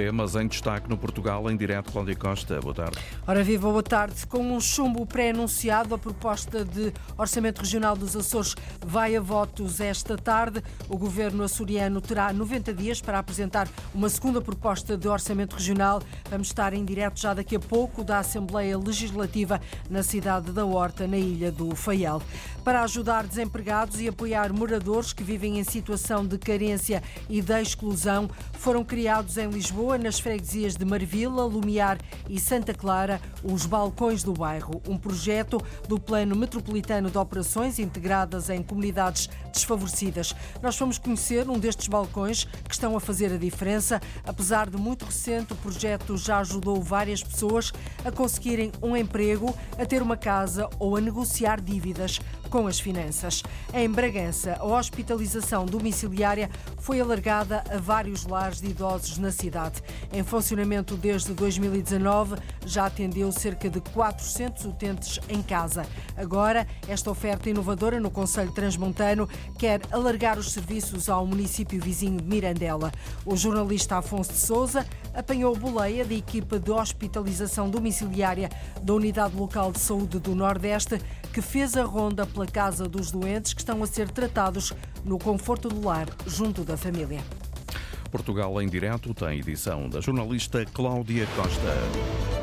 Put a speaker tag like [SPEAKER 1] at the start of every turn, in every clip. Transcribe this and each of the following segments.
[SPEAKER 1] Temas em destaque no Portugal, em direto, Cláudia Costa. Boa tarde.
[SPEAKER 2] Ora viva, boa tarde. Com um chumbo pré-anunciado, a proposta de Orçamento Regional dos Açores vai a votos esta tarde. O governo açoriano terá 90 dias para apresentar uma segunda proposta de Orçamento Regional. Vamos estar em direto já daqui a pouco da Assembleia Legislativa na cidade da Horta, na ilha do Faial. Para ajudar desempregados e apoiar moradores que vivem em situação de carência e de exclusão, foram criados em Lisboa Lisboa, nas freguesias de Marvila, Lumiar e Santa Clara, os Balcões do Bairro, um projeto do Plano Metropolitano de Operações integradas em comunidades desfavorecidas. Nós fomos conhecer um destes balcões que estão a fazer a diferença. Apesar de muito recente, o projeto já ajudou várias pessoas a conseguirem um emprego, a ter uma casa ou a negociar dívidas com as finanças. Em Bragança, a hospitalização domiciliária foi alargada a vários lares de idosos na cidade. Em funcionamento desde 2019, já atendeu cerca de 400 utentes em casa. Agora, esta oferta inovadora no Conselho Transmontano quer alargar os serviços ao município vizinho de Mirandela. O jornalista Afonso de Souza apanhou boleia da equipa de hospitalização domiciliária da Unidade Local de Saúde do Nordeste, que fez a ronda pela casa dos doentes que estão a ser tratados no conforto do lar, junto da família.
[SPEAKER 1] Portugal em Direto tem edição da jornalista Cláudia Costa.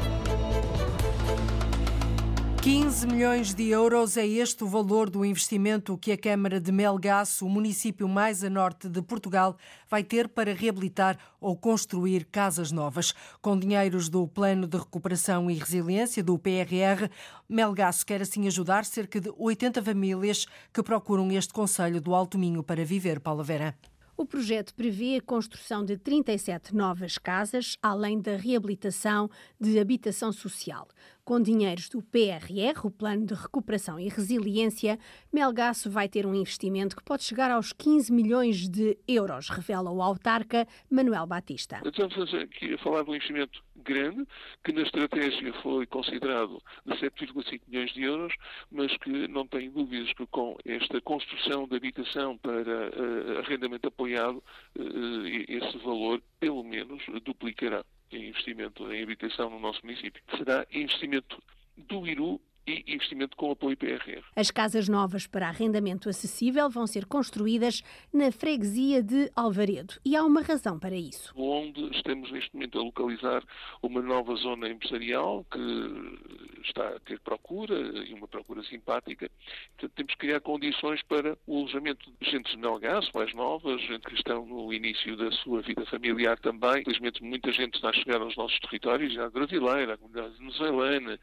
[SPEAKER 2] 15 milhões de euros é este o valor do investimento que a Câmara de Melgaço, o município mais a norte de Portugal, vai ter para reabilitar ou construir casas novas. Com dinheiros do Plano de Recuperação e Resiliência, do PRR, Melgaço quer assim ajudar cerca de 80 famílias que procuram este Conselho do Alto Minho para viver. Paula Vera.
[SPEAKER 3] O projeto prevê a construção de 37 novas casas, além da reabilitação de habitação social. Com dinheiros do PRR, o Plano de Recuperação e Resiliência, Melgaço vai ter um investimento que pode chegar aos 15 milhões de euros, revela o autarca Manuel Batista.
[SPEAKER 4] Estamos aqui a falar de um investimento grande, que na estratégia foi considerado de 7,5 milhões de euros, mas que não tem dúvidas que com esta construção de habitação para uh, arrendamento apoiado, uh, esse valor pelo menos duplicará em investimento em habitação no nosso município. Será investimento do IRU e investimento com apoio PRR.
[SPEAKER 3] As casas novas para arrendamento acessível vão ser construídas na freguesia de Alvaredo e há uma razão para isso.
[SPEAKER 4] Onde estamos neste momento a localizar uma nova zona empresarial que está a ter procura e uma procura simpática. Portanto, temos que criar condições para o alojamento de gente de Melgaço, mais novas, gente que estão no início da sua vida familiar também. Infelizmente, muita gente está a chegar aos nossos territórios, a brasileira, a comunidade venezuelana,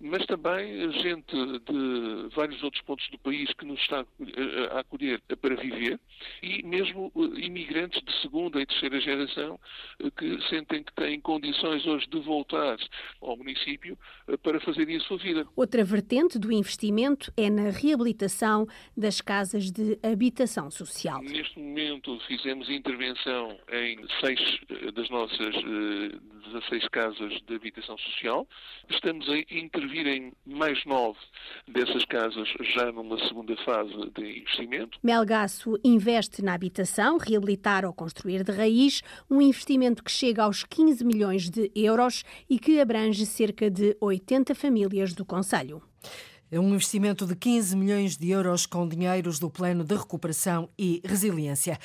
[SPEAKER 4] mas também gente de vários outros pontos do país que nos está a acolher para viver e mesmo eh, imigrantes de segunda e terceira geração eh, que sentem que têm condições hoje de voltar ao município eh, para a sua vida.
[SPEAKER 3] Outra vertente do investimento é na reabilitação das casas de habitação social.
[SPEAKER 4] Neste momento fizemos intervenção em seis das nossas 16 casas de habitação social. Estamos a intervir em mais nove dessas casas já numa segunda fase de investimento.
[SPEAKER 3] Melgaço investe na habitação, reabilitar ou construir de raiz, um investimento que chega aos 15 milhões de euros e que abrange cerca de 80 famílias do Conselho.
[SPEAKER 2] É um investimento de 15 milhões de euros com dinheiros do Plano de Recuperação e Resiliência.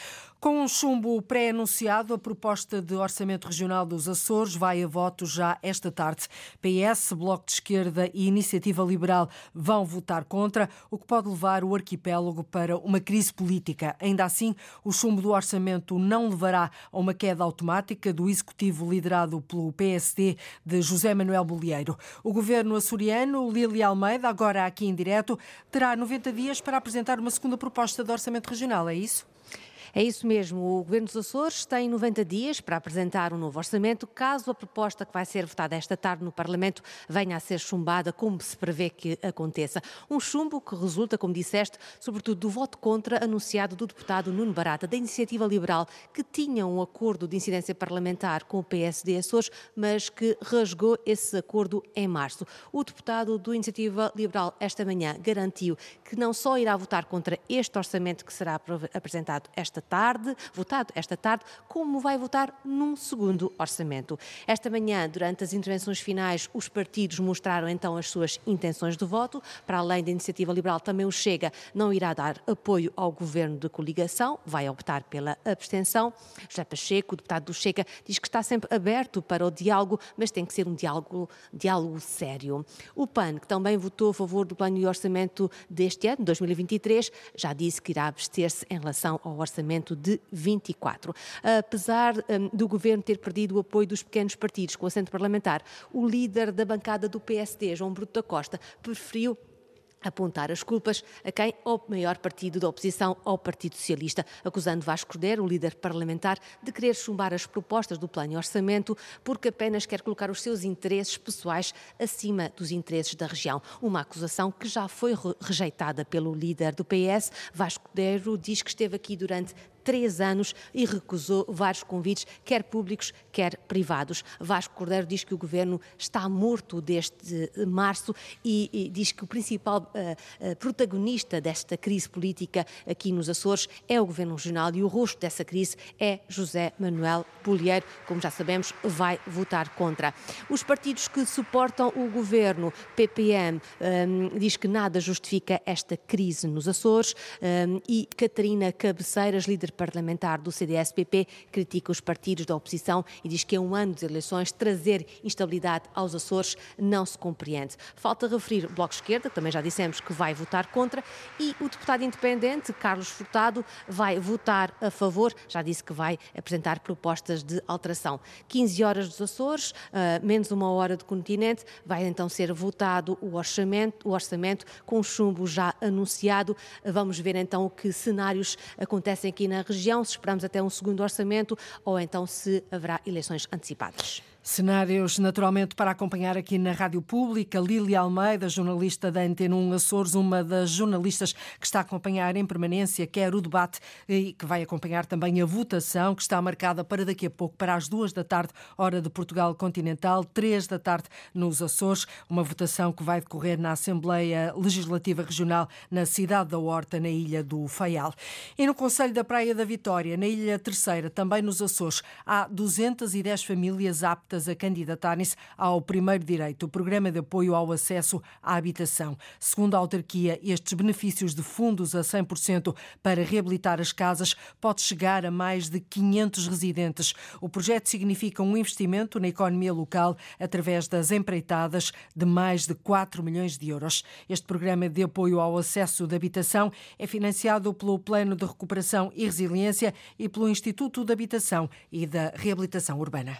[SPEAKER 2] Com um chumbo pré-anunciado, a proposta de Orçamento Regional dos Açores vai a voto já esta tarde. PS, Bloco de Esquerda e Iniciativa Liberal vão votar contra, o que pode levar o arquipélago para uma crise política. Ainda assim, o chumbo do orçamento não levará a uma queda automática do executivo liderado pelo PSD de José Manuel Bolieiro. O governo açoriano, Lili Almeida, agora aqui em direto, terá 90 dias para apresentar uma segunda proposta de orçamento regional, é isso?
[SPEAKER 5] É isso mesmo. O Governo dos Açores tem 90 dias para apresentar um novo orçamento, caso a proposta que vai ser votada esta tarde no Parlamento venha a ser chumbada, como se prevê que aconteça. Um chumbo que resulta, como disseste, sobretudo do voto contra anunciado do deputado Nuno Barata, da Iniciativa Liberal, que tinha um acordo de incidência parlamentar com o PSD Açores, mas que rasgou esse acordo em março. O deputado do Iniciativa Liberal, esta manhã, garantiu que não só irá votar contra este orçamento que será apresentado esta tarde, votado esta tarde, como vai votar num segundo orçamento. Esta manhã, durante as intervenções finais, os partidos mostraram então as suas intenções de voto. Para além da iniciativa liberal, também o Chega não irá dar apoio ao governo de coligação, vai optar pela abstenção. José Pacheco, deputado do Chega, diz que está sempre aberto para o diálogo, mas tem que ser um diálogo, diálogo sério. O PAN, que também votou a favor do plano de orçamento deste ano, 2023, já disse que irá abster-se em relação ao orçamento de 24. Apesar um, do governo ter perdido o apoio dos pequenos partidos com assento parlamentar, o líder da bancada do PSD, João Bruto da Costa, preferiu apontar as culpas a quem? Ao maior partido da oposição, ao Partido Socialista, acusando Vasco Cordeiro, o líder parlamentar, de querer chumbar as propostas do plano e orçamento porque apenas quer colocar os seus interesses pessoais acima dos interesses da região. Uma acusação que já foi rejeitada pelo líder do PS. Vasco Cordeiro diz que esteve aqui durante três anos e recusou vários convites, quer públicos, quer privados. Vasco Cordeiro diz que o governo está morto desde março e, e diz que o principal uh, protagonista desta crise política aqui nos Açores é o governo regional e o rosto dessa crise é José Manuel Polieiro, como já sabemos, vai votar contra. Os partidos que suportam o governo, PPM, um, diz que nada justifica esta crise nos Açores um, e Catarina Cabeceiras, líder parlamentar do CDS-PP critica os partidos da oposição e diz que é um ano de eleições trazer instabilidade aos Açores não se compreende. Falta referir o Bloco Esquerda, também já dissemos que vai votar contra, e o deputado independente, Carlos Furtado, vai votar a favor, já disse que vai apresentar propostas de alteração. 15 horas dos Açores, uh, menos uma hora do continente, vai então ser votado o orçamento, o orçamento com chumbo já anunciado. Vamos ver então que cenários acontecem aqui na região, se esperamos até um segundo orçamento ou então se haverá eleições antecipadas.
[SPEAKER 2] Cenários, naturalmente, para acompanhar aqui na Rádio Pública. Lília Almeida, jornalista da Antena 1 Açores, uma das jornalistas que está a acompanhar em permanência, quer o debate e que vai acompanhar também a votação, que está marcada para daqui a pouco, para as duas da tarde, hora de Portugal Continental, três da tarde nos Açores. Uma votação que vai decorrer na Assembleia Legislativa Regional na cidade da Horta, na Ilha do Faial. E no Conselho da Praia da Vitória, na Ilha Terceira, também nos Açores, há 210 famílias aptas aptas a candidatarem-se ao primeiro direito, o Programa de Apoio ao Acesso à Habitação. Segundo a autarquia, estes benefícios de fundos a 100% para reabilitar as casas pode chegar a mais de 500 residentes. O projeto significa um investimento na economia local através das empreitadas de mais de 4 milhões de euros. Este programa de apoio ao acesso de habitação é financiado pelo Plano de Recuperação e Resiliência e pelo Instituto de Habitação e da Reabilitação Urbana.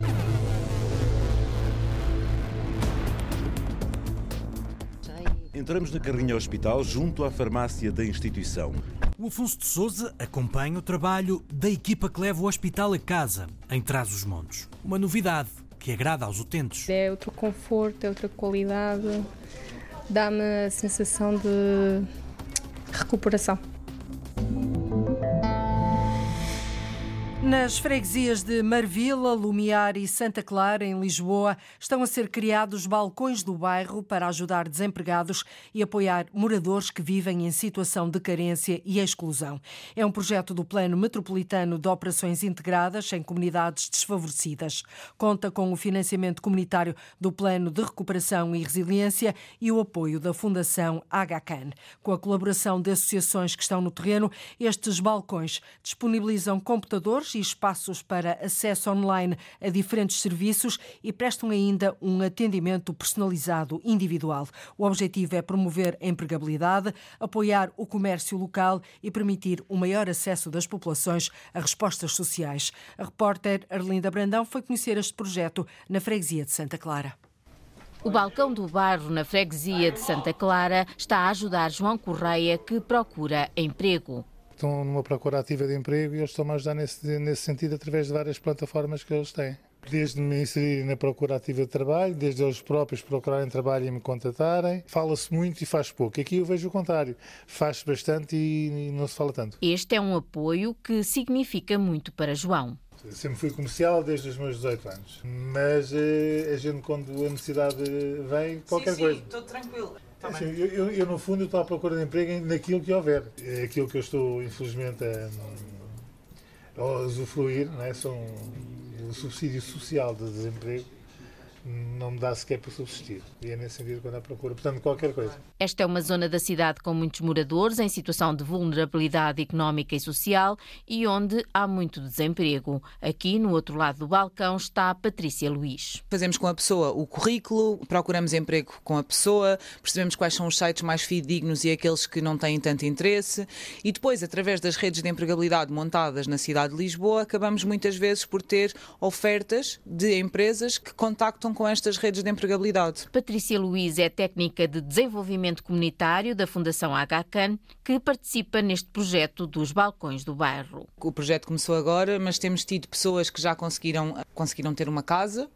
[SPEAKER 6] Entramos na carrinha hospital junto à farmácia da instituição.
[SPEAKER 7] O Afonso de Souza acompanha o trabalho da equipa que leva o hospital a casa, em Trás-os-Montes. Uma novidade que agrada aos utentes.
[SPEAKER 8] É outro conforto, é outra qualidade, dá-me a sensação de recuperação.
[SPEAKER 2] Nas freguesias de Marvila, Lumiar e Santa Clara, em Lisboa, estão a ser criados balcões do bairro para ajudar desempregados e apoiar moradores que vivem em situação de carência e exclusão. É um projeto do Plano Metropolitano de Operações Integradas em Comunidades Desfavorecidas. Conta com o financiamento comunitário do Plano de Recuperação e Resiliência e o apoio da Fundação HCAN. Com a colaboração de associações que estão no terreno, estes balcões disponibilizam computadores e espaços para acesso online a diferentes serviços e prestam ainda um atendimento personalizado individual. O objetivo é promover a empregabilidade, apoiar o comércio local e permitir o maior acesso das populações a respostas sociais. A repórter Arlinda Brandão foi conhecer este projeto na freguesia de Santa Clara.
[SPEAKER 9] O balcão do bairro na freguesia de Santa Clara está a ajudar João Correia, que procura emprego.
[SPEAKER 10] Estão numa procura ativa de emprego e eles estão a ajudar nesse, nesse sentido através de várias plataformas que eles têm. Desde me inserir na procura ativa de trabalho, desde eles próprios procurarem trabalho e me contatarem. Fala-se muito e faz pouco. Aqui eu vejo o contrário. Faz bastante e não se fala tanto.
[SPEAKER 9] Este é um apoio que significa muito para João.
[SPEAKER 10] Sempre fui comercial desde os meus 18 anos. Mas eh, a gente, quando a necessidade vem, qualquer
[SPEAKER 11] sim,
[SPEAKER 10] coisa.
[SPEAKER 11] Sim, estou tranquilo.
[SPEAKER 10] Assim, eu, eu, eu, no fundo, estou à procura de emprego naquilo que houver. É aquilo que eu estou, infelizmente, a, a usufruir, não é? São o subsídio social de desemprego não me dá sequer para subsistir. E é nesse sentido quando há procura. Portanto, qualquer coisa.
[SPEAKER 9] Esta é uma zona da cidade com muitos moradores em situação de vulnerabilidade económica e social e onde há muito desemprego. Aqui, no outro lado do balcão, está a Patrícia Luís.
[SPEAKER 11] Fazemos com a pessoa o currículo, procuramos emprego com a pessoa, percebemos quais são os sites mais fidedignos e aqueles que não têm tanto interesse e depois, através das redes de empregabilidade montadas na cidade de Lisboa, acabamos muitas vezes por ter ofertas de empresas que contactam com estas redes de empregabilidade.
[SPEAKER 9] Patrícia Luiz é técnica de desenvolvimento comunitário da Fundação HCAN, que participa neste projeto dos balcões do bairro.
[SPEAKER 11] O projeto começou agora, mas temos tido pessoas que já conseguiram, conseguiram ter uma casa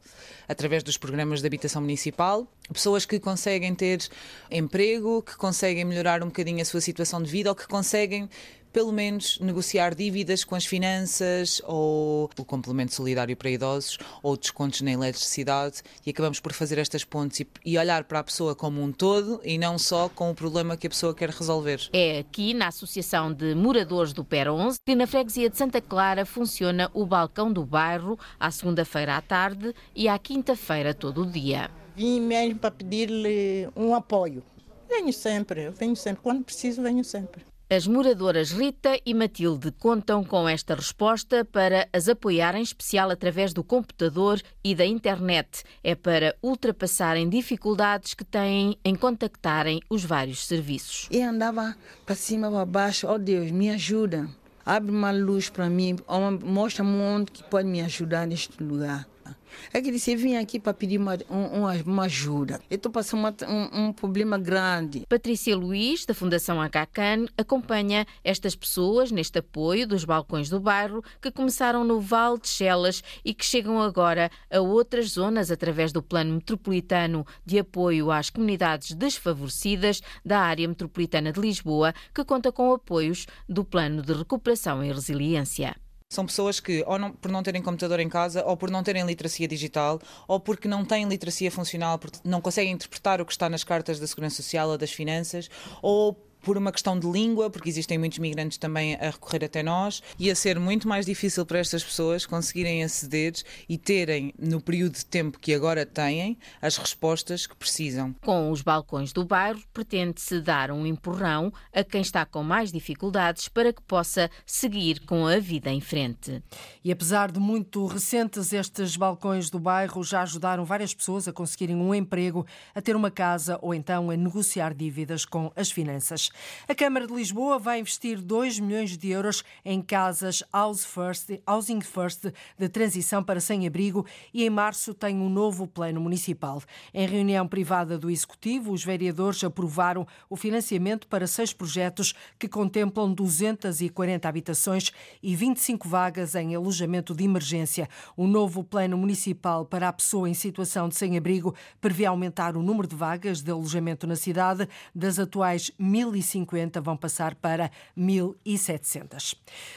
[SPEAKER 11] através dos programas de habitação municipal, pessoas que conseguem ter emprego, que conseguem melhorar um bocadinho a sua situação de vida ou que conseguem pelo menos negociar dívidas com as finanças ou o complemento solidário para idosos ou descontos na eletricidade e acabamos por fazer estas pontes e, olhar para a pessoa como um todo e não só com o problema que a pessoa quer resolver.
[SPEAKER 9] É aqui na Associação de Moradores do PER 11 que na freguesia de Santa Clara funciona o balcão do bairro à segunda-feira à tarde e à quinta-feira todo o dia.
[SPEAKER 12] Vim mesmo para pedir-lhe um apoio. Venho sempre, venho sempre. Quando preciso, venho sempre.
[SPEAKER 9] As moradoras Rita e Matilde contam com esta resposta para as apoiar, em especial através do computador e da internet. É para ultrapassarem dificuldades que têm em contactarem os vários serviços.
[SPEAKER 12] E andava para cima, para baixo. Oh Deus, me ajuda. Abre uma luz para mim, mostra-me onde que pode me ajudar neste lugar. É que disse, eu vim aqui para pedir uma, uma, uma ajuda. Eu estou passando uma, um, um, problema grande.
[SPEAKER 9] Patrícia Luiz, da Fundação HCAN, acompanha estas pessoas neste apoio dos balcões do bairro que começaram no Val de Chelas e que chegam agora a outras zonas através do Plano Metropolitano de Apoio às Comunidades Desfavorecidas da Área Metropolitana de Lisboa, que conta com apoios do Plano de Recuperação e Resiliência.
[SPEAKER 11] São pessoas que, ou não, por não terem computador em casa, ou por não terem literacia digital, ou porque não têm literacia funcional, porque não conseguem interpretar o que está nas cartas da Segurança Social ou das finanças, ou por uma questão de língua, porque existem muitos migrantes também a recorrer até nós, ia ser muito mais difícil para estas pessoas conseguirem aceder e terem, no período de tempo que agora têm, as respostas que precisam.
[SPEAKER 9] Com os balcões do bairro, pretende-se dar um empurrão a quem está com mais dificuldades para que possa seguir com a vida em frente.
[SPEAKER 2] E apesar de muito recentes, estes balcões do bairro já ajudaram várias pessoas a conseguirem um emprego, a ter uma casa ou então a negociar dívidas com as finanças. A Câmara de Lisboa vai investir 2 milhões de euros em casas House First, Housing First de transição para sem-abrigo e em março tem um novo plano municipal. Em reunião privada do Executivo, os vereadores aprovaram o financiamento para seis projetos que contemplam 240 habitações e 25 vagas em alojamento de emergência. O novo plano municipal para a pessoa em situação de sem-abrigo prevê aumentar o número de vagas de alojamento na cidade das atuais 1.100 1.050 vão passar para 1.700.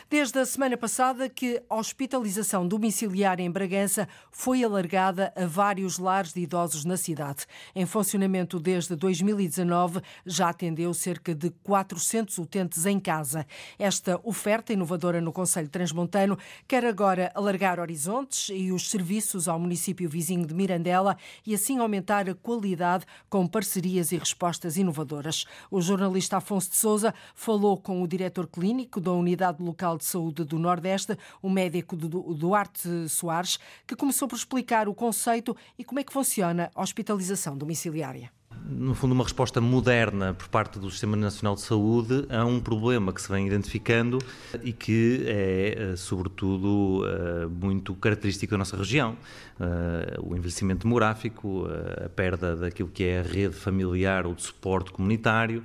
[SPEAKER 2] Desde a semana passada que a hospitalização domiciliária em Bragança foi alargada a vários lares de idosos na cidade. Em funcionamento desde 2019, já atendeu cerca de 400 utentes em casa. Esta oferta inovadora no Conselho Transmontano quer agora alargar horizontes e os serviços ao município vizinho de Mirandela e assim aumentar a qualidade com parcerias e respostas inovadoras. O jornalista Afonso de Souza falou com o diretor clínico da Unidade Local de Saúde do Nordeste, o médico Duarte Soares, que começou por explicar o conceito e como é que funciona a hospitalização domiciliária
[SPEAKER 13] no fundo, uma resposta moderna por parte do Sistema Nacional de Saúde a um problema que se vem identificando e que é, eh, sobretudo, eh, muito característico da nossa região. Eh, o envelhecimento demográfico, a perda daquilo que é a rede familiar ou de suporte comunitário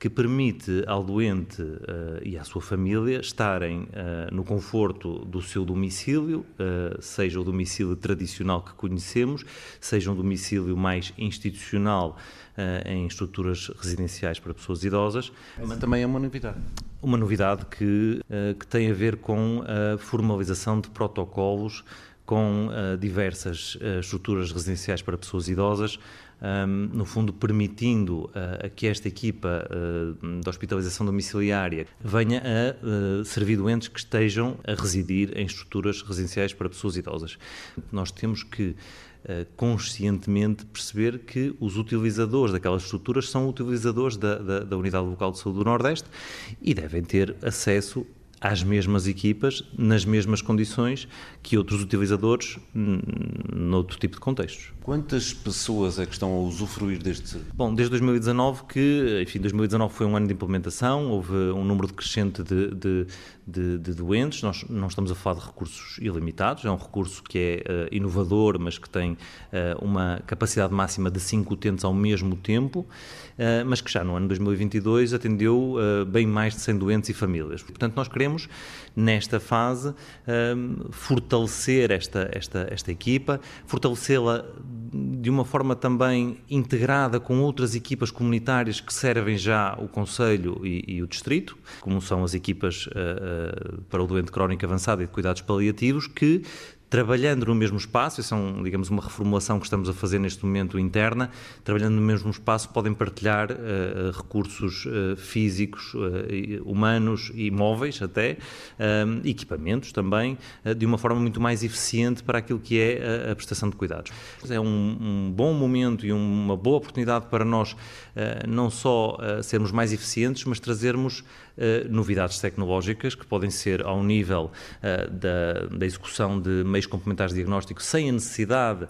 [SPEAKER 13] que permite ao doente uh, e à sua família estarem uh, no conforto do seu domicílio, uh, seja o domicílio tradicional que conhecemos, seja um domicílio mais institucional em estruturas residenciais para pessoas idosas.
[SPEAKER 6] Mas também é uma novidade.
[SPEAKER 13] Uma novidade que, que tem a ver com a formalização de protocolos com diversas estruturas residenciais para pessoas idosas, um, no fundo permitindo uh, que esta equipa uh, de hospitalização domiciliária venha a uh, servir doentes que estejam a residir em estruturas residenciais para pessoas idosas. Nós temos que conscientemente perceber que os utilizadores daquelas estruturas são utilizadores da, da, da Unidade Local de Saúde do Nordeste e devem ter acesso às mesmas equipas, nas mesmas condições que outros utilizadores noutro tipo de contextos.
[SPEAKER 6] Quantas pessoas é que estão a usufruir deste serviço?
[SPEAKER 13] Bom, desde 2019, que, enfim, 2019 foi um ano de implementação, houve um número crescente de, de, de, de doentes, nós não estamos a falar de recursos ilimitados, é um recurso que é uh, inovador, mas que tem uh, uma capacidade máxima de 5 utentes ao mesmo tempo, uh, mas que já no ano 2022 atendeu bem mais de 100 doentes e famílias. Portanto, nós queremos, nesta fase, fortalecer esta, esta, esta equipa, fortalecê-la de uma forma também integrada com outras equipas comunitárias que servem já o Conselho e, e o Distrito, como são as equipas uh, uh, para o doente crónico avançado e de cuidados paliativos, que trabalhando no mesmo espaço, isso é, um, digamos, uma reformulação que estamos a fazer neste momento interna, trabalhando no mesmo espaço podem partilhar uh, recursos uh, físicos, uh, humanos e móveis até, equipamentos também, de uma forma muito mais eficiente para aquilo que é a, a prestação de cuidados. É um, um, bom momento e uma boa oportunidade para nós não só sermos mais eficientes, mas trazermos novidades tecnológicas que podem ser ao nível da, da execução de meios complementares de diagnóstico sem a necessidade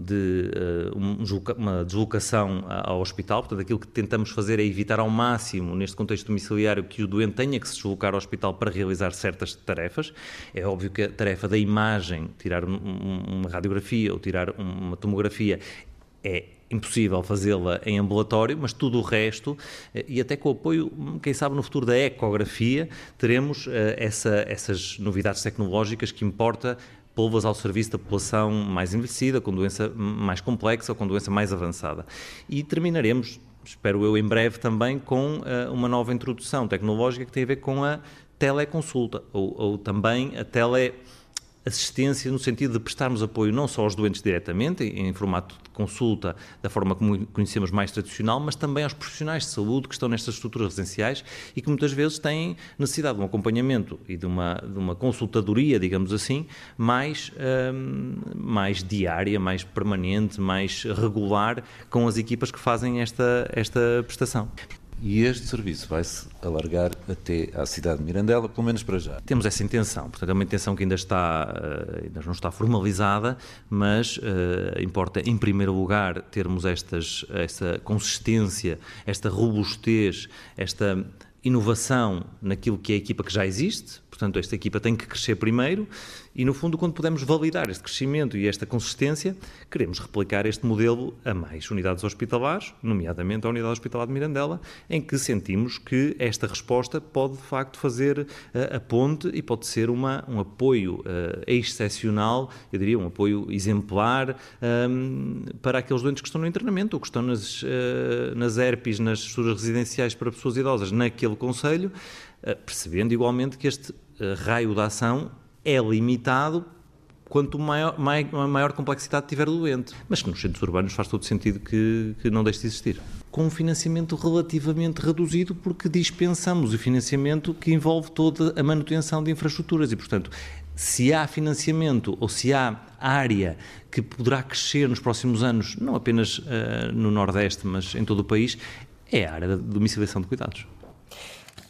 [SPEAKER 13] de uma deslocação ao hospital. Portanto, aquilo que tentamos fazer é evitar ao máximo, neste contexto domiciliário, que o doente tenha que se deslocar ao hospital para realizar certas tarefas. É óbvio que a tarefa da imagem, tirar uma radiografia ou tirar uma tomografia, é impossível fazê-la em ambulatório, mas tudo o resto, eh, e até com o apoio, quem sabe no futuro da ecografia, teremos uh, essa, essas novidades tecnológicas que importa pô-las ao serviço da população mais envelhecida, com doença mais complexa ou com doença mais avançada. E terminaremos, espero eu, em breve também, com uh, uma nova introdução tecnológica que tem a ver com a teleconsulta, ou, ou também a tele assistência no sentido de prestarmos apoio não só aos doentes diretamente, em formato de consulta, da forma como conhecemos mais tradicional, mas também aos profissionais de saúde que estão nestas estruturas residenciais e que muitas vezes têm necessidade de um acompanhamento e de uma, de uma consultadoria, digamos assim, mais, hum, mais diária, mais permanente, mais regular com as equipas que fazem esta, esta prestação.
[SPEAKER 6] E este serviço vai-se alargar até à cidade de Mirandela, pelo menos para já.
[SPEAKER 13] Temos essa intenção, portanto é uma intenção que ainda está, eh, ainda não está formalizada, mas uh, importa em primeiro lugar termos estas, esta consistência, esta robustez, esta inovação naquilo que é a equipa que já existe, portanto esta equipa tem que crescer primeiro e, no fundo, quando podemos validar este crescimento e esta consistência, queremos replicar este modelo a mais unidades hospitalares, nomeadamente a Unidade Hospitalar de Mirandela, em que sentimos que esta resposta pode, de facto, fazer uh, a ponte e pode ser uma, um apoio uh, excepcional, eu diria, um apoio exemplar um, ehm, para aqueles doentes que estão no internamento ou que estão nas, uh, nas ERPs, nas estruturas residenciais para pessoas idosas naquele Conselho, percebendo igualmente que este raio de ação é limitado quanto maior, maior, complexidade tiver o doente. Mas que nos centros urbanos faz todo sentido que, que não deixe de existir. Com um financiamento relativamente reduzido, porque dispensamos o financiamento que envolve toda a manutenção de infraestruturas e, portanto, se há financiamento ou se há área que poderá crescer nos próximos anos, não apenas uh, no Nordeste, mas em todo o país, é a área da domiciliação de cuidados.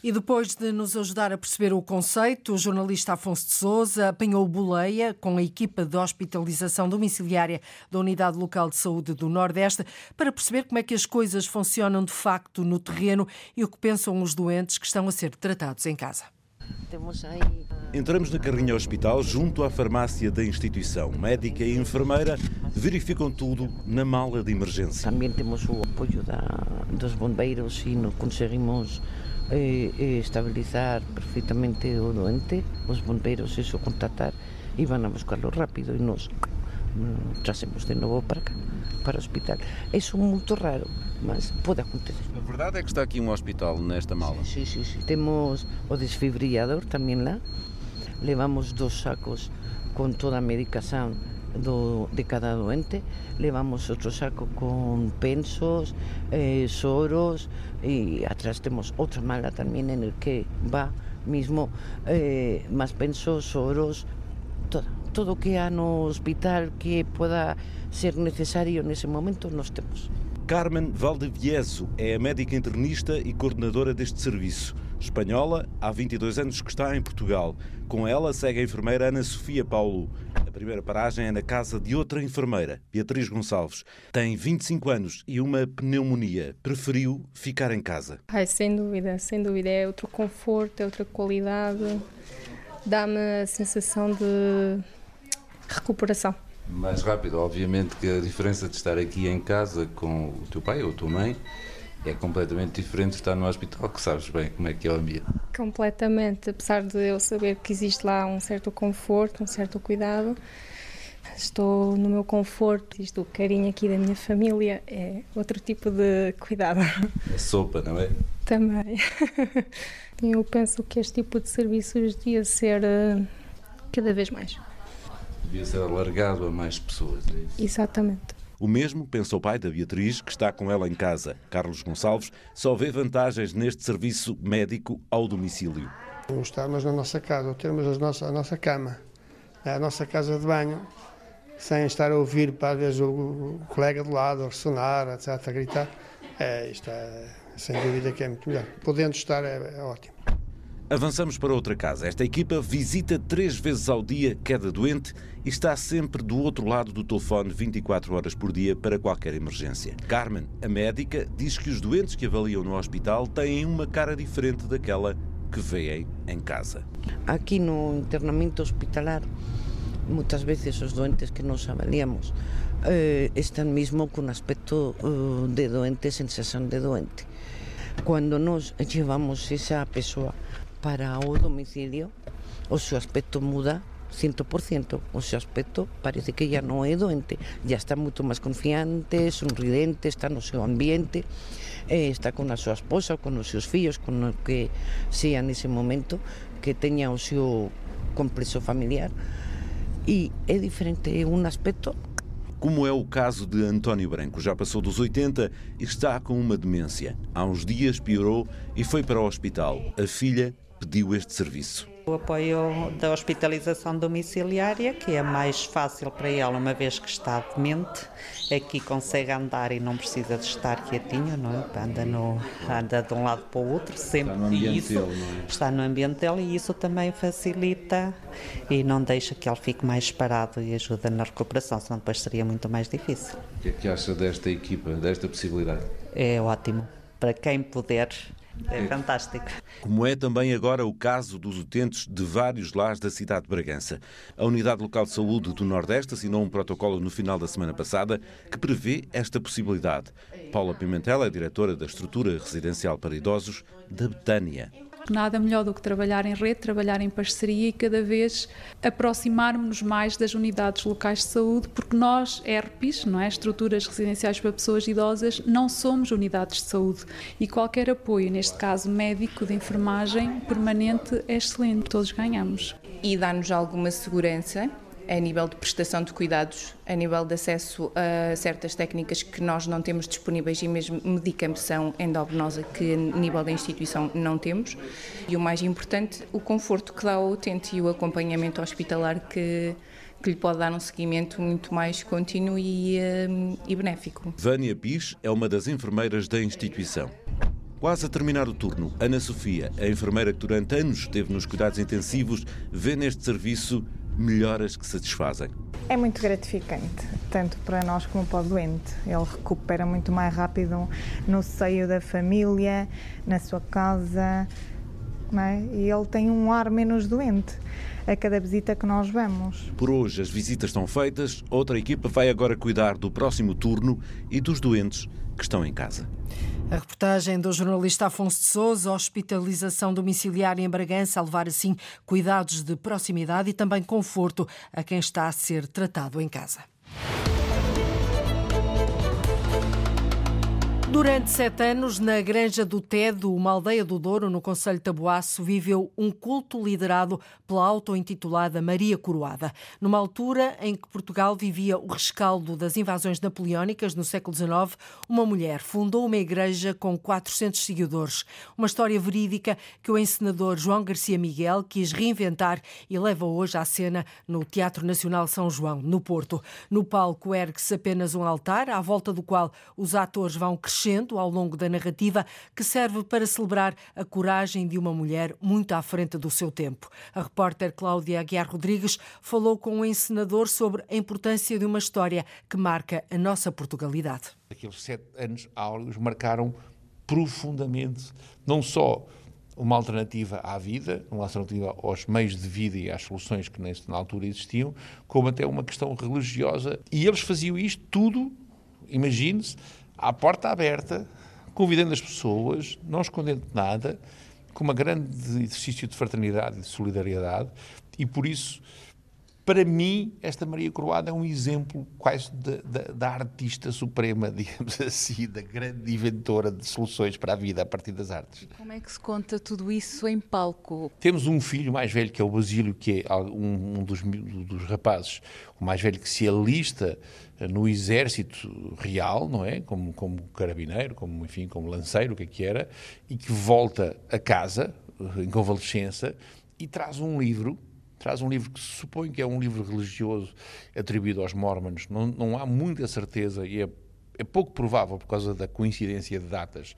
[SPEAKER 2] E depois de nos ajudar a perceber o conceito, o jornalista Afonso de Souza apanhou boleia com a equipa de hospitalização domiciliária da Unidade Local de Saúde do Nordeste para perceber como é que as coisas funcionam de facto no terreno e o que pensam os doentes que estão a ser tratados em casa.
[SPEAKER 6] Entramos na carrinha hospital junto à farmácia da instituição. Médica e enfermeira verificam tudo na mala de emergência.
[SPEAKER 14] Também temos o apoio da, dos bombeiros e nos conseguimos eh, eh, estabilizar perfeitamente o doente. Os bombeiros, isso, contatar e vão a buscarlo rápido e nos mm, trazemos de novo para cá, para o hospital. Isso é muito raro, mas pode acontecer.
[SPEAKER 15] A verdade é que está aqui um hospital nesta mala.
[SPEAKER 14] Sim, sim, sim. Temos o desfibrilador também lá. Levamos dos sacos com toda a medicação de cada doente. Levamos outro saco com pensos, eh, soros e atrás temos outra mala também en el que va mismo eh, más pensos, soros, todo, todo que há no hospital que pueda ser necesario nesse momento, nós temos.
[SPEAKER 6] Carmen Valdevieso é médica internista e coordenadora deste serviço. Espanhola, há 22 anos que está em Portugal. Com ela segue a enfermeira Ana Sofia Paulo. A primeira paragem é na casa de outra enfermeira, Beatriz Gonçalves. Tem 25 anos e uma pneumonia. Preferiu ficar em casa.
[SPEAKER 8] Ai, sem dúvida, sem dúvida. É outro conforto, é outra qualidade. Dá-me a sensação de recuperação.
[SPEAKER 15] Mais rápido, obviamente que a diferença de estar aqui em casa com o teu pai ou a tua mãe é completamente diferente estar no hospital, que sabes bem como é que é o ambiente.
[SPEAKER 8] Completamente, apesar de eu saber que existe lá um certo conforto, um certo cuidado, estou no meu conforto, isto o carinho aqui da minha família é outro tipo de cuidado.
[SPEAKER 15] A sopa, não é?
[SPEAKER 8] Também. Eu penso que este tipo de serviços devia ser uh, cada vez mais.
[SPEAKER 15] Devia ser alargado a mais pessoas. É isso?
[SPEAKER 8] Exatamente.
[SPEAKER 6] O mesmo pensa o pai da Beatriz, que está com ela em casa. Carlos Gonçalves só vê vantagens neste serviço médico ao domicílio.
[SPEAKER 16] Estarmos na nossa casa, ou termos a nossa, cama, a nossa casa de banho, sem estar a ouvir, para às vezes, o, colega do lado, a ressonar, etc., a gritar, é, isto é, sem dúvida que é muito melhor. Podendo estar, é, é ótimo.
[SPEAKER 6] Avançamos para outra casa. Esta equipa visita três vezes ao dia cada doente e está sempre do outro lado do telefone 24 horas por dia para qualquer emergência. Carmen, a médica, diz que os doentes que avaliam no hospital têm uma cara diferente daquela que veem em casa.
[SPEAKER 14] Aqui no internamento hospitalar, muitas vezes os doentes que nós avaliamos eh, estão mesmo com aspecto eh, de doente, sensação de doente. Quando nós levamos essa pessoa para o domicilio, o seu aspecto muda 100%. O seu aspecto parece que já não é doente, já está muito mais confiante, sorridente, está no seu ambiente, eh, está com a sua esposa, com os seus filhos, com o que seja nesse momento, que tenha o seu complexo familiar. E é diferente, é um aspecto
[SPEAKER 6] como é o caso de António Branco. Já passou dos 80 e está com uma demência. Há uns dias piorou e foi para o hospital. A filha pediu este serviço.
[SPEAKER 17] O apoio da hospitalização domiciliária, que é mais fácil para ela, uma vez que está demente, aqui consegue andar e não precisa de estar quietinho, não é? anda, no, anda de um lado para o outro, sempre.
[SPEAKER 15] Está no ambiente
[SPEAKER 17] isso,
[SPEAKER 15] dele, é?
[SPEAKER 17] Está no ambiente dele e isso também facilita e não deixa que ele fique mais parado e ajuda na recuperação, senão depois seria muito mais difícil.
[SPEAKER 15] O que é que acha desta equipa, desta possibilidade?
[SPEAKER 17] É ótimo. Para quem puder, é fantástico.
[SPEAKER 6] Como é também agora o caso dos utentes de vários lares da cidade de Bragança. A Unidade Local de Saúde do Nordeste assinou um protocolo no final da semana passada que prevê esta possibilidade. Paula Pimentel é diretora da estrutura residencial para idosos da Betânia.
[SPEAKER 18] Nada melhor do que trabalhar em rede, trabalhar em parceria e cada vez aproximarmos-nos mais das unidades locais de saúde, porque nós, ERPs, não é? estruturas residenciais para pessoas idosas, não somos unidades de saúde e qualquer apoio, neste caso médico, de enfermagem permanente, é excelente, todos ganhamos.
[SPEAKER 19] E dá-nos alguma segurança a nível de prestação de cuidados, a nível de acesso a certas técnicas que nós não temos disponíveis e mesmo medicação endovenosa que a nível da instituição não temos. E o mais importante, o conforto que dá ao utente e o acompanhamento hospitalar que que lhe pode dar um seguimento muito mais contínuo e, um, e benéfico.
[SPEAKER 6] Vânia Pis é uma das enfermeiras da instituição. Quase a terminar o turno, Ana Sofia, a enfermeira que durante anos esteve nos cuidados intensivos, vê neste serviço melhoras que satisfazem.
[SPEAKER 20] É muito gratificante, tanto para nós como para o doente. Ele recupera muito mais rápido no seio da família, na sua casa. é? E ele tem um ar menos doente a cada visita que nós vamos.
[SPEAKER 6] Por hoje as visitas estão feitas, outra equipa vai agora cuidar do próximo turno e dos doentes que estão em casa.
[SPEAKER 2] A reportagem do jornalista Afonso de Souza, hospitalização domiciliária em Bragança, a levar assim cuidados de proximidade e também conforto a quem está a ser tratado em casa. Durante sete anos, na Granja do Tedo, uma aldeia do Douro, no Conselho de Taboaço, viveu um culto liderado pela auto-intitulada Maria Coroada. Numa altura em que Portugal vivia o rescaldo das invasões napoleónicas no século XIX, uma mulher fundou uma igreja com 400 seguidores. Uma história verídica que o encenador João Garcia Miguel quis reinventar e leva hoje à cena no Teatro Nacional São João, no Porto. No palco ergue-se apenas um altar, à volta do qual os atores vão crescer crescendo ao longo da narrativa que serve para celebrar a coragem de uma mulher muito à frente do seu tempo. A repórter Cláudia Aguiar Rodrigues falou com o encenador sobre a importância de uma história que marca a nossa Portugalidade.
[SPEAKER 21] Aqueles sete anos áureos marcaram profundamente não só uma alternativa à vida, uma alternativa aos meios de vida e às soluções que na altura existiam, como até uma questão religiosa. E eles faziam isto tudo, imagine-se, à porta aberta, convidando as pessoas, não escondendo nada, com uma grande exercício de fraternidade e de solidariedade, e por isso, para mim, esta Maria Croada é um exemplo quase da, da, da, artista suprema, digamos assim, da grande inventora de soluções para a vida a partir das artes.
[SPEAKER 18] Como é que se conta tudo isso em palco?
[SPEAKER 21] Temos um filho mais velho, que é o Basílio, que é um, um dos, dos rapazes, o mais velho que se alista no exército real, não é? Como, como carabineiro, como, enfim, como lanceiro, o que é que era, e que volta a casa, em convalescença, e traz um livro, traz um livro que se supõe que é um livro religioso atribuído aos mormons. Não, não há muita certeza e é, é pouco provável por causa da coincidência de datas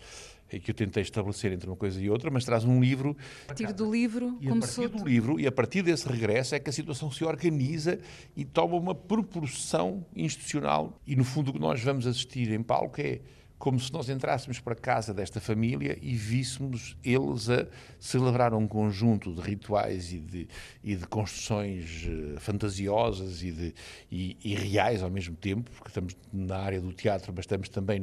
[SPEAKER 21] que eu tentei estabelecer entre uma coisa e outra, mas traz um livro.
[SPEAKER 18] A partir do livro,
[SPEAKER 21] e começou. A partir do livro, e a partir desse regresso, é que a situação se organiza e toma uma proporção institucional. E, no fundo, o que nós vamos assistir em palco é como se nós entrássemos para casa desta família e víssemos eles a celebrar um conjunto de rituais e de, e de construções uh, fantasiosas e, de, e, e, reais ao mesmo tempo, porque estamos na área do teatro, mas estamos também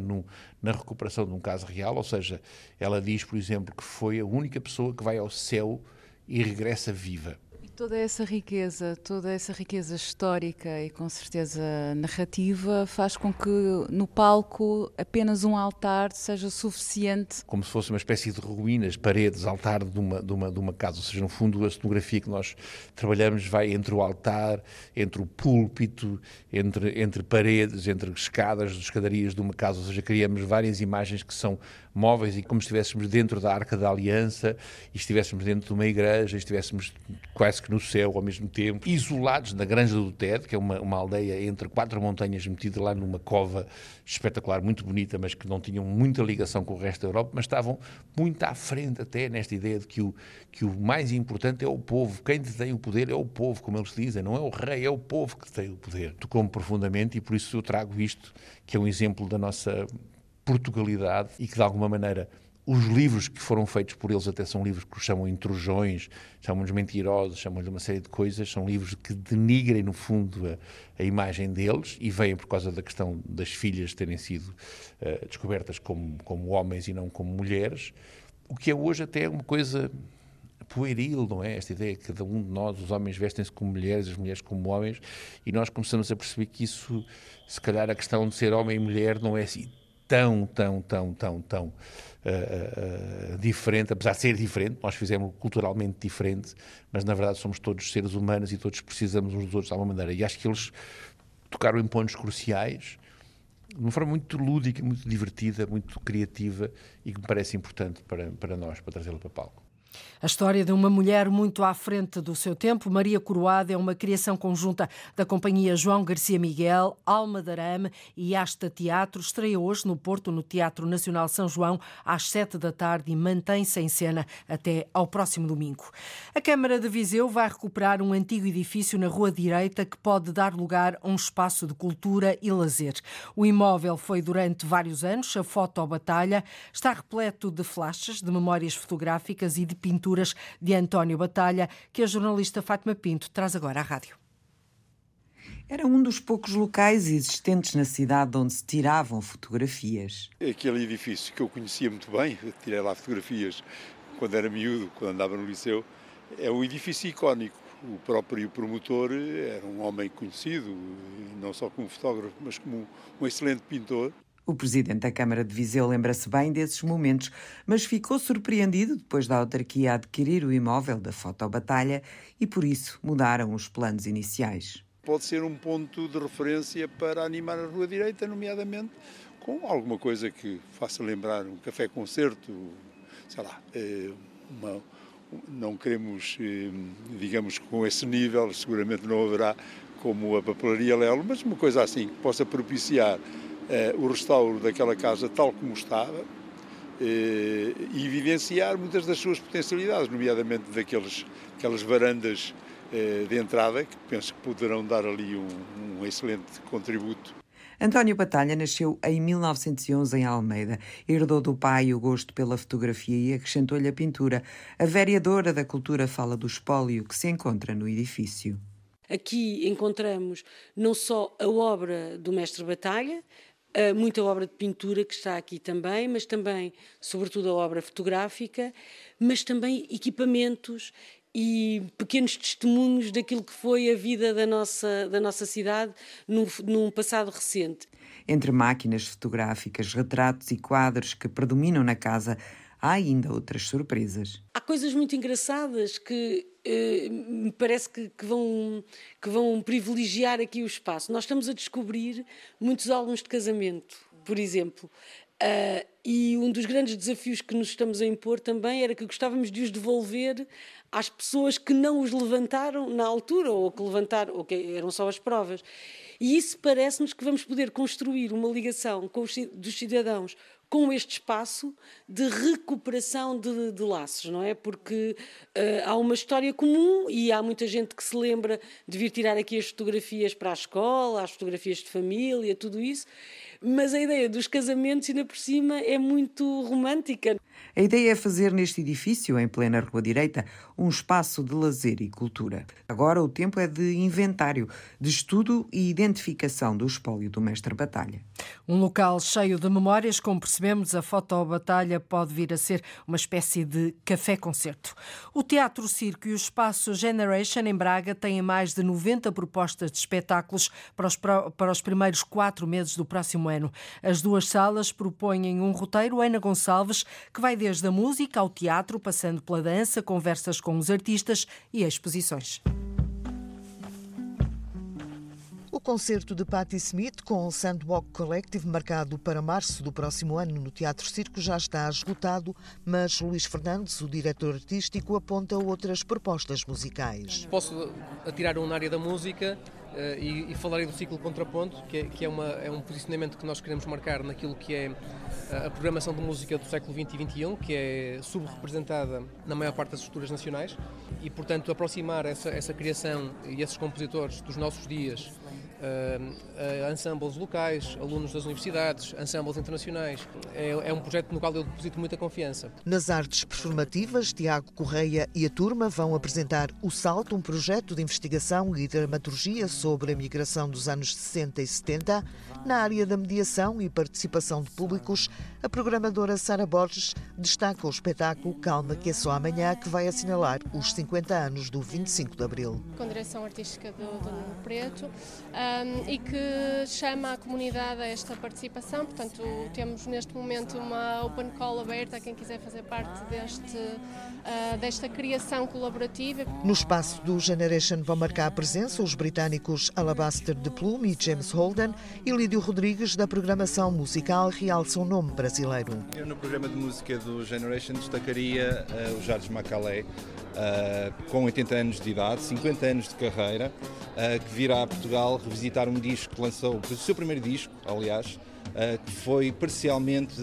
[SPEAKER 21] na recuperação de um caso real, ou seja, ela diz, por exemplo, que foi a única pessoa que vai ao céu e regressa viva.
[SPEAKER 18] Toda essa riqueza, toda essa riqueza histórica e com certeza narrativa faz com que no palco apenas um altar seja suficiente.
[SPEAKER 21] Como se fosse uma espécie de ruínas, paredes, altar de uma, de uma, de uma casa. Ou seja, no fundo, a cenografia que nós trabalhamos vai entre o altar, entre o púlpito, entre, entre paredes, entre escadas, escadarias de uma casa. Ou seja, criamos várias imagens que são móveis e como se estivéssemos dentro da Arca da Aliança e estivéssemos dentro de uma igreja, estivéssemos quase que no céu ao mesmo tempo, isolados na Granja do Ted, que é uma, uma aldeia entre quatro montanhas metida lá numa cova espetacular, muito bonita, mas que não tinham muita ligação com o resto da Europa, mas estavam muito à frente até nesta ideia de que o, que o mais importante é o povo, quem tem o poder é o povo, como eles dizem, não é o rei, é o povo que tem o poder. Tocou-me profundamente e por isso eu trago isto, que é um exemplo da nossa Portugalidade e que, de alguma maneira, os livros que foram feitos por eles até são livros que os chamam intrusões, chamam-nos mentirosos, chamam-lhes uma série de coisas, são livros que denigrem, no fundo, a, a, imagem deles e vêm por causa da questão das filhas terem sido uh, descobertas como, como homens e não como mulheres, o que é hoje até uma coisa pueril, não é? Esta ideia que cada um de nós, os homens vestem-se como mulheres, as mulheres como homens, e nós começamos a perceber que isso, se calhar a questão de ser homem e mulher não é assim tão, tão, tão, tão, tão uh, uh, diferente, apesar de ser diferente, nós fizemos culturalmente diferente, mas na verdade somos todos seres humanos e todos precisamos uns dos outros de alguma maneira. E acho que eles tocaram em pontos cruciais, de uma forma muito lúdica, muito divertida, muito criativa e que me parece importante para, para nós, para trazê-la para palco.
[SPEAKER 2] A história de uma mulher muito à frente do seu tempo, Maria Coroada, é uma criação conjunta da companhia João Garcia Miguel, Alma Darame e Asta Teatro. Estreia hoje no Porto, no Teatro Nacional São João, às sete da tarde e mantém-se em cena até ao próximo domingo. A Câmara de Viseu vai recuperar um antigo edifício na Rua Direita que pode dar lugar a um espaço de cultura e lazer. O imóvel foi durante vários anos a foto batalha, está repleto de flashes, de memórias fotográficas e de pinturas de António Batalha, que a jornalista Fátima Pinto traz agora à rádio.
[SPEAKER 22] Era um dos poucos locais existentes na cidade onde se tiravam fotografias.
[SPEAKER 23] Aquele edifício que eu conhecia muito bem, tirei lá fotografias quando era miúdo, quando andava no liceu, é um edifício icónico. O próprio promotor era um homem conhecido, não só como fotógrafo, mas como um excelente pintor.
[SPEAKER 22] O presidente da Câmara de Viseu lembra-se bem desses momentos, mas ficou surpreendido depois da autarquia adquirir o imóvel da Fotobatalha e por isso mudaram os planos iniciais.
[SPEAKER 23] Pode ser um ponto de referência para animar a Rua Direita, nomeadamente com alguma coisa que faça lembrar um café-concerto, sei lá, eh, uma, não queremos, eh, digamos, com esse nível, seguramente não haverá como a papelaria Lelo, mas uma coisa assim que possa propiciar o restauro daquela casa tal como estava e evidenciar muitas das suas potencialidades, nomeadamente daqueles, aquelas varandas eh, de entrada, que penso que poderão dar ali um, um excelente contributo.
[SPEAKER 22] António Batalha nasceu em 1911 em Almeida. Herdou do pai o gosto pela fotografia e acrescentou-lhe a pintura. A vereadora da cultura fala do espólio que se encontra no edifício.
[SPEAKER 24] Aqui encontramos não só a obra do mestre Batalha, muita obra de pintura que está aqui também, mas também, sobretudo, a obra fotográfica, mas também equipamentos e pequenos testemunhos daquilo que foi a vida da nossa, da nossa cidade num, num passado recente.
[SPEAKER 22] Entre máquinas fotográficas, retratos e quadros que predominam na casa, há ainda outras surpresas.
[SPEAKER 24] Há coisas muito engraçadas que me parece que, que, vão, que vão privilegiar aqui o espaço. Nós estamos a descobrir muitos álbuns de casamento, por exemplo. Uh, e um dos grandes desafios que nos estamos a impor também era que gostávamos de os devolver às pessoas que não os levantaram na altura ou que levantaram, ou que eram só as provas. E isso parece-nos que vamos poder construir uma ligação com os, dos cidadãos com este espaço de recuperação de, de laços, não é? Porque uh, há uma história comum e há muita gente que se lembra de vir tirar aqui as fotografias para a escola, as fotografias de família, tudo isso mas a ideia dos casamentos, ainda por cima, é muito romântica.
[SPEAKER 22] A ideia é fazer neste edifício, em plena Rua Direita, um espaço de lazer e cultura. Agora o tempo é de inventário, de estudo e identificação do espólio do mestre Batalha.
[SPEAKER 2] Um local cheio de memórias, como percebemos, a Foto Batalha pode vir a ser uma espécie de café-concerto. O Teatro Circo e o Espaço Generation em Braga têm mais de 90 propostas de espetáculos para os, para os primeiros quatro meses do próximo ano. As duas salas propõem um roteiro Ana Gonçalves que vai desde a música ao teatro, passando pela dança, conversas com os artistas e exposições.
[SPEAKER 25] O concerto de Patti Smith com o Sandwalk Collective, marcado para março do próximo ano no Teatro Circo, já está esgotado, mas Luís Fernandes, o diretor artístico, aponta outras propostas musicais.
[SPEAKER 26] Posso atirar um na área da música, e, e falarei do ciclo contraponto, que, é, que é, uma, é, um posicionamento que nós queremos marcar naquilo que é a, a programação de música do século XX e XXI, que é subrepresentada na maior parte das estruturas nacionais, e portanto aproximar essa, essa criação e esses compositores dos nossos dias uh, ensembles locais, alunos das universidades, ensembles internacionais. É, é, um projeto no qual eu deposito muita confiança.
[SPEAKER 25] Nas artes performativas, Tiago Correia e a turma vão apresentar O Salto, um projeto de investigação e dramaturgia sobre a migração dos anos 60 e 70. Na área da mediação e participação de públicos, a programadora Sara Borges destaca o espetáculo Calma que é só amanhã, que vai assinalar os 50 anos do 25 de Abril.
[SPEAKER 27] Com direção artística do Dono Preto, um, e que chama a comunidade a esta participação. Portanto, temos neste momento uma open call aberta a quem quiser fazer parte deste, uh, desta criação colaborativa.
[SPEAKER 25] No espaço do Generation vão marcar a presença os britânicos Alabaster de Plume e James Holden e Lídio Rodrigues da programação musical realça o nome brasileiro.
[SPEAKER 28] Eu no programa de música do Generation destacaria uh, o Jardim Macalé, uh, com 80 anos de idade, 50 anos de carreira, uh, que virá a Portugal revisitar um disco que lançou, o seu primeiro disco, aliás, uh, que foi parcialmente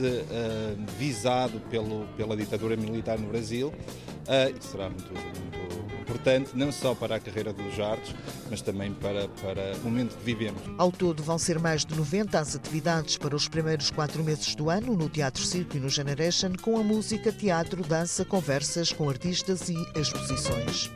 [SPEAKER 28] visado pelo, pela ditadura militar no Brasil. será muito, muito importante não só para a carreira dos artes, mas também para, para o momento que vivemos.
[SPEAKER 25] Ao todo vão ser mais de 90 as atividades para os primeiros quatro meses do ano no Teatro Circo e no Generation, com a música, teatro, dança, conversas com artistas e exposições.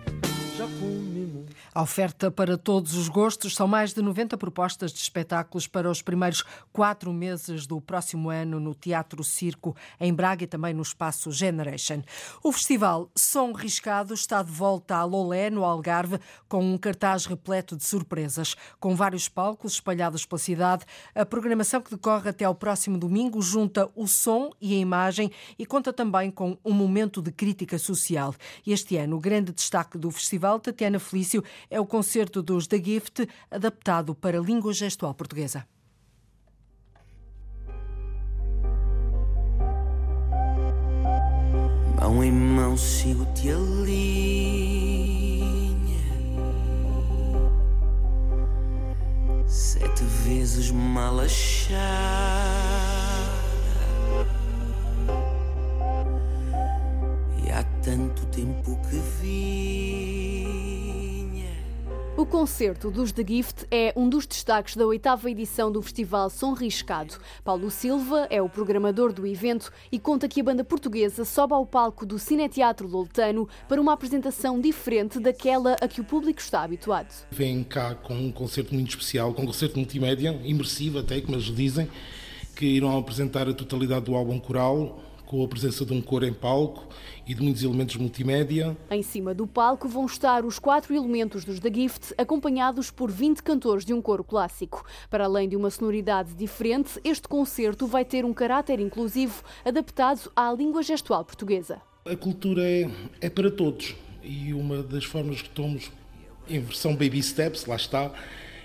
[SPEAKER 2] A oferta para todos os gostos são mais de 90 propostas de espetáculos para os primeiros quatro meses do próximo ano no Teatro Circo, em Braga e também no Espaço Generation. O festival Som Riscado está de volta a Lolé, no Algarve, com um cartaz repleto de surpresas. Com vários palcos espalhados pela cidade, a programação que decorre até ao próximo domingo junta o som e a imagem e conta também com um momento de crítica social. Este ano, o grande destaque do festival, Tatiana Felício, é o concerto dos The Gift, adaptado para a língua gestual portuguesa.
[SPEAKER 29] Mão em mão sigo-te a linha Sete vezes mal achada E há tanto tempo que vi
[SPEAKER 30] o concerto dos The Gift é um dos destaques da oitava edição do Festival Som Riscado. Paulo Silva é o programador do evento e conta que a banda portuguesa sobe ao palco do Cineteatro Loltano para uma apresentação diferente daquela a que o público está habituado.
[SPEAKER 31] Vem cá com um concerto muito especial, com um concerto multimédia, imersivo até, como eles dizem, que irão apresentar a totalidade do álbum coral, com a presença de um coro em palco e de muitos elementos multimédia.
[SPEAKER 30] Em cima do palco vão estar os quatro elementos dos The Gift, acompanhados por 20 cantores de um coro clássico. Para além de uma sonoridade diferente, este concerto vai ter um caráter inclusivo, adaptado à língua gestual portuguesa.
[SPEAKER 31] A cultura é, é para todos e uma das formas que estamos, em versão baby steps, lá está,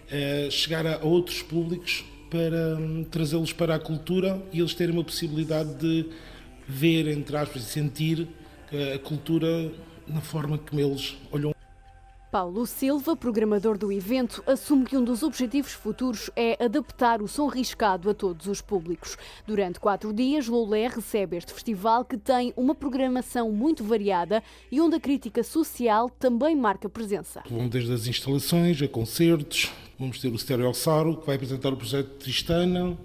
[SPEAKER 31] é chegar a outros públicos para hum, trazê-los para a cultura e eles terem uma possibilidade de ver, entre aspas, e sentir a cultura na forma como eles olham.
[SPEAKER 30] Paulo Silva, programador do evento, assume que um dos objetivos futuros é adaptar o som riscado a todos os públicos. Durante quatro dias, Lolé recebe este festival que tem uma programação muito variada e onde a crítica social também marca presença.
[SPEAKER 31] Vão desde as instalações a concertos, vamos ter o Stereo Saro, que vai apresentar o projeto Tristana,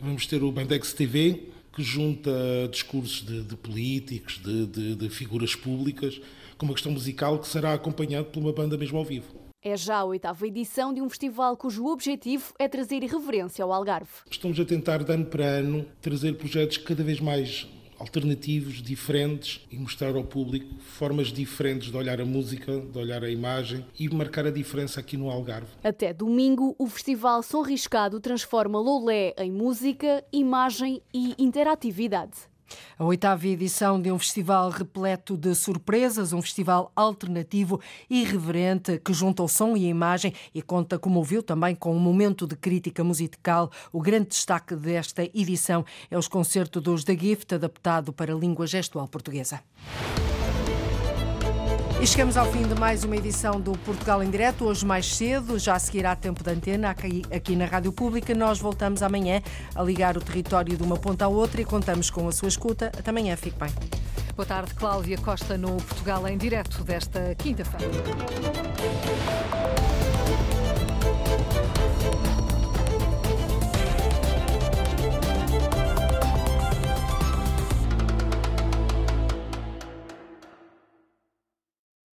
[SPEAKER 31] vamos ter o Bandex TV, que junta discursos de, de políticos, de, de, de, figuras públicas, com uma questão musical que será acompanhado por uma banda mesmo ao vivo.
[SPEAKER 30] É já a oitava edição de um festival cujo objetivo é trazer irreverência ao Algarve.
[SPEAKER 31] Estamos a tentar, de ano para ano, trazer projetos cada vez mais alternativos, diferentes e mostrar ao público formas diferentes de olhar a música, de olhar a imagem e marcar a diferença aqui no Algarve.
[SPEAKER 30] Até domingo, o Festival Som Riscado transforma Lolé em música, imagem e interatividade.
[SPEAKER 2] A oitava edição de um festival repleto de surpresas, um festival alternativo e irreverente que junta o som e a imagem e conta, como ouviu, também com um momento de crítica musical. O grande destaque desta edição é os concertos dos The Gift, adaptado para a língua gestual portuguesa. E chegamos ao fim de mais uma edição do Portugal em Direto, hoje mais cedo, já seguirá tempo de antena aqui, aqui na Rádio Pública. Nós voltamos amanhã a ligar o território de uma ponta à outra e contamos com a sua escuta. Até amanhã, fique bem.
[SPEAKER 32] Boa tarde, Cláudia Costa, no Portugal em Direto desta quinta-feira.